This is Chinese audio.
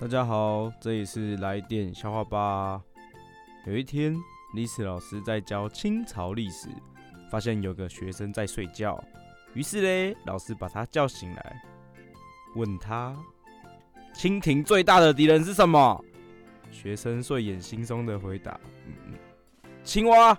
大家好这里是来电笑话吧。有一天历史老师在教清朝历史发现有个学生在睡觉于是嘞老师把他叫醒来问他蜻蜓最大的敌人是什么？学生睡眼惺忪的回答青蛙。